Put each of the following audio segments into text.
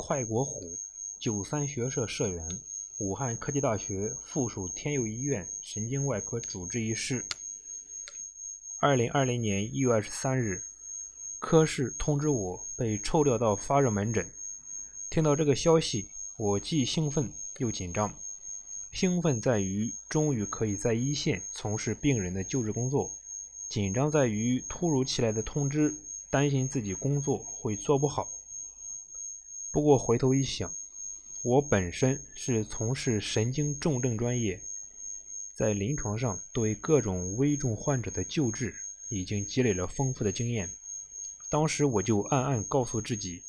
快国虎，九三学社社员，武汉科技大学附属天佑医院神经外科主治医师。二零二零年一月二十三日，科室通知我被抽调到发热门诊。听到这个消息，我既兴奋又紧张。兴奋在于终于可以在一线从事病人的救治工作，紧张在于突如其来的通知，担心自己工作会做不好。不过回头一想，我本身是从事神经重症专业，在临床上对各种危重患者的救治已经积累了丰富的经验。当时我就暗暗告诉自己，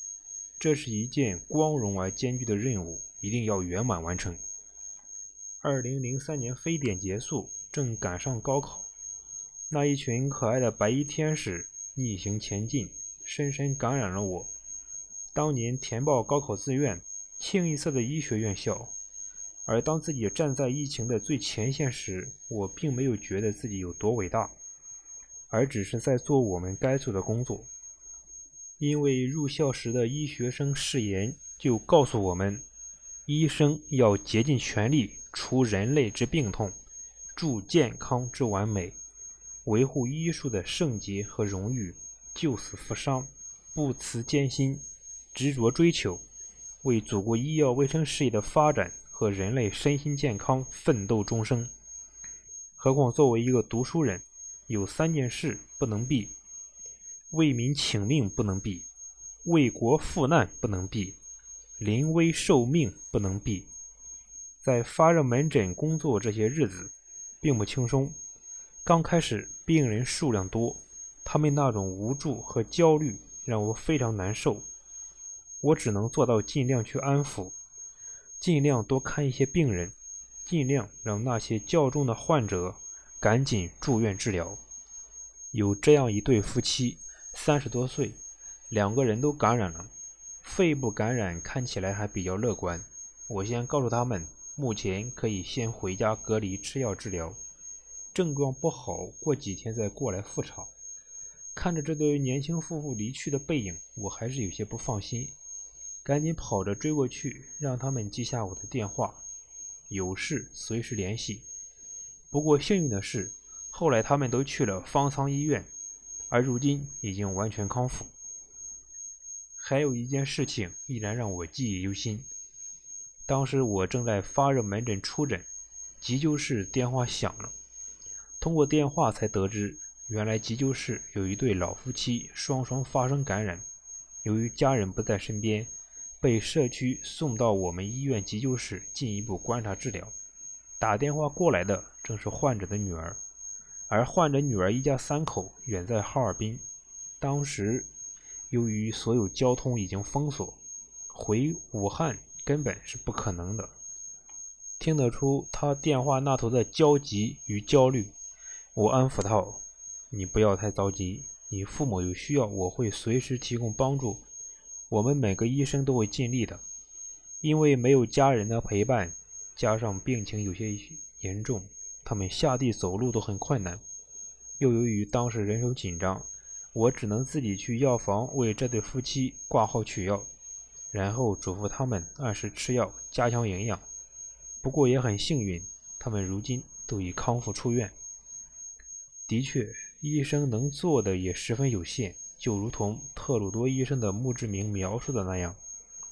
这是一件光荣而艰巨的任务，一定要圆满完成。二零零三年非典结束，正赶上高考，那一群可爱的白衣天使逆行前进，深深感染了我。当年填报高考志愿，清一色的医学院校，而当自己站在疫情的最前线时，我并没有觉得自己有多伟大，而只是在做我们该做的工作。因为入校时的医学生誓言就告诉我们，医生要竭尽全力除人类之病痛，助健康之完美，维护医术的圣洁和荣誉，救死扶伤，不辞艰辛。执着追求，为祖国医药卫生事业的发展和人类身心健康奋斗终生。何况作为一个读书人，有三件事不能避：为民请命不能避，为国赴难不能避，临危受命不能避。在发热门诊工作这些日子，并不轻松。刚开始病人数量多，他们那种无助和焦虑让我非常难受。我只能做到尽量去安抚，尽量多看一些病人，尽量让那些较重的患者赶紧住院治疗。有这样一对夫妻，三十多岁，两个人都感染了，肺部感染看起来还比较乐观。我先告诉他们，目前可以先回家隔离吃药治疗，症状不好过几天再过来复查。看着这对年轻夫妇离去的背影，我还是有些不放心。赶紧跑着追过去，让他们记下我的电话，有事随时联系。不过幸运的是，后来他们都去了方舱医院，而如今已经完全康复。还有一件事情依然让我记忆犹新。当时我正在发热门诊出诊，急救室电话响了。通过电话才得知，原来急救室有一对老夫妻双双发生感染，由于家人不在身边。被社区送到我们医院急救室进一步观察治疗。打电话过来的正是患者的女儿，而患者女儿一家三口远在哈尔滨，当时由于所有交通已经封锁，回武汉根本是不可能的。听得出他电话那头的焦急与焦虑，我安抚道：“你不要太着急，你父母有需要，我会随时提供帮助。”我们每个医生都会尽力的，因为没有家人的陪伴，加上病情有些严重，他们下地走路都很困难。又由于当时人手紧张，我只能自己去药房为这对夫妻挂号取药，然后嘱咐他们按时吃药，加强营养。不过也很幸运，他们如今都已康复出院。的确，医生能做的也十分有限。就如同特鲁多医生的墓志铭描述的那样，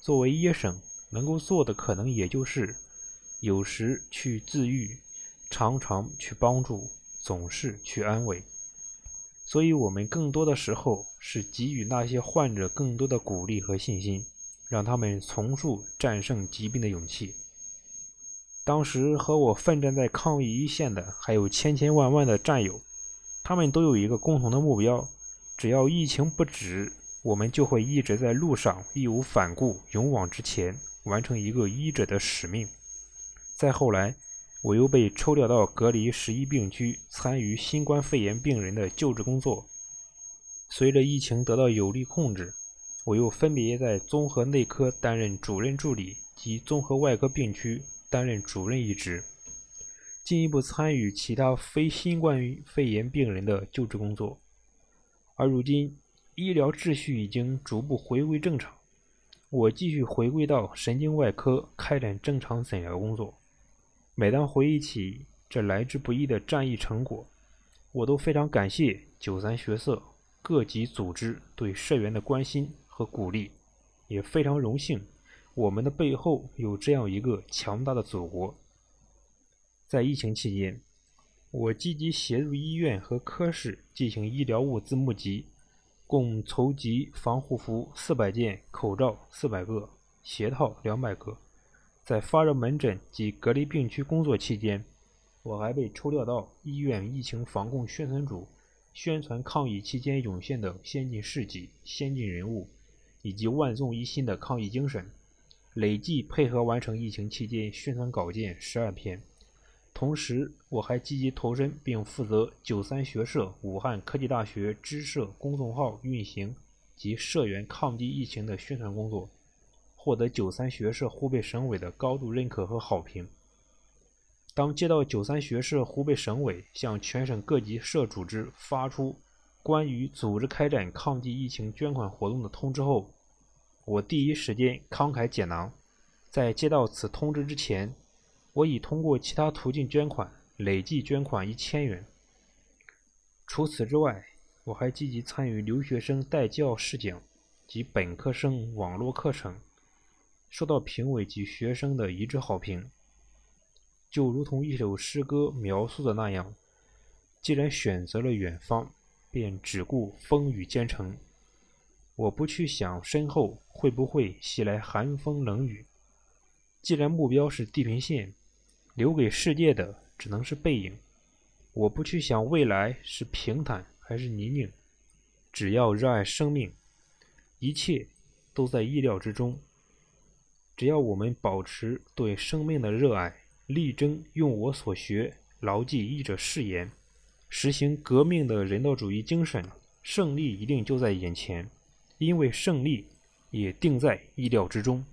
作为医生能够做的可能也就是，有时去治愈，常常去帮助，总是去安慰。所以，我们更多的时候是给予那些患者更多的鼓励和信心，让他们重塑战胜疾病的勇气。当时和我奋战在抗疫一线的还有千千万万的战友，他们都有一个共同的目标。只要疫情不止，我们就会一直在路上，义无反顾，勇往直前，完成一个医者的使命。再后来，我又被抽调到隔离十一病区，参与新冠肺炎病人的救治工作。随着疫情得到有力控制，我又分别在综合内科担任主任助理及综合外科病区担任主任一职，进一步参与其他非新冠肺炎病人的救治工作。而如今，医疗秩序已经逐步回归正常，我继续回归到神经外科开展正常诊疗工作。每当回忆起这来之不易的战役成果，我都非常感谢九三学社各级组织对社员的关心和鼓励，也非常荣幸我们的背后有这样一个强大的祖国。在疫情期间，我积极协助医院和科室进行医疗物资募集。共筹集防护服四百件、口罩四百个、鞋套两百个。在发热门诊及隔离病区工作期间，我还被抽调到医院疫情防控宣传组，宣传抗疫期间涌现的先进事迹、先进人物，以及万众一心的抗疫精神。累计配合完成疫情期间宣传稿件十二篇。同时，我还积极投身并负责九三学社武汉科技大学支社公众号运行及社员抗击疫情的宣传工作，获得九三学社湖北省委的高度认可和好评。当接到九三学社湖北省委向全省各级社组织发出关于组织开展抗击疫情捐款活动的通知后，我第一时间慷慨解囊。在接到此通知之前，我已通过其他途径捐款，累计捐款一千元。除此之外，我还积极参与留学生带教试讲及本科生网络课程，受到评委及学生的一致好评。就如同一首诗歌描述的那样：“既然选择了远方，便只顾风雨兼程。我不去想身后会不会袭来寒风冷雨。既然目标是地平线。”留给世界的只能是背影。我不去想未来是平坦还是泥泞，只要热爱生命，一切都在意料之中。只要我们保持对生命的热爱，力争用我所学牢记译者誓言，实行革命的人道主义精神，胜利一定就在眼前，因为胜利也定在意料之中。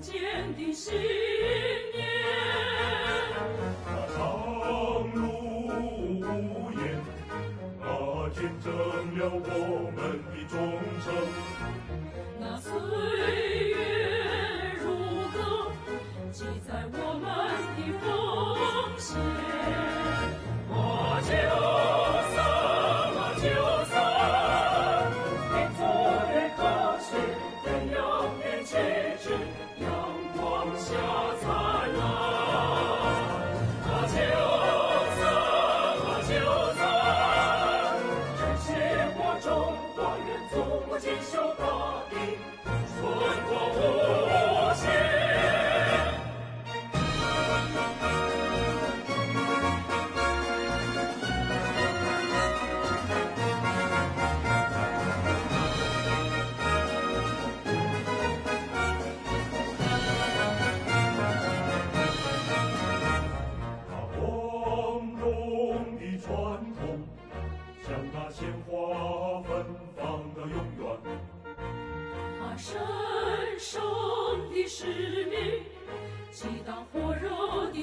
坚定心。Chính.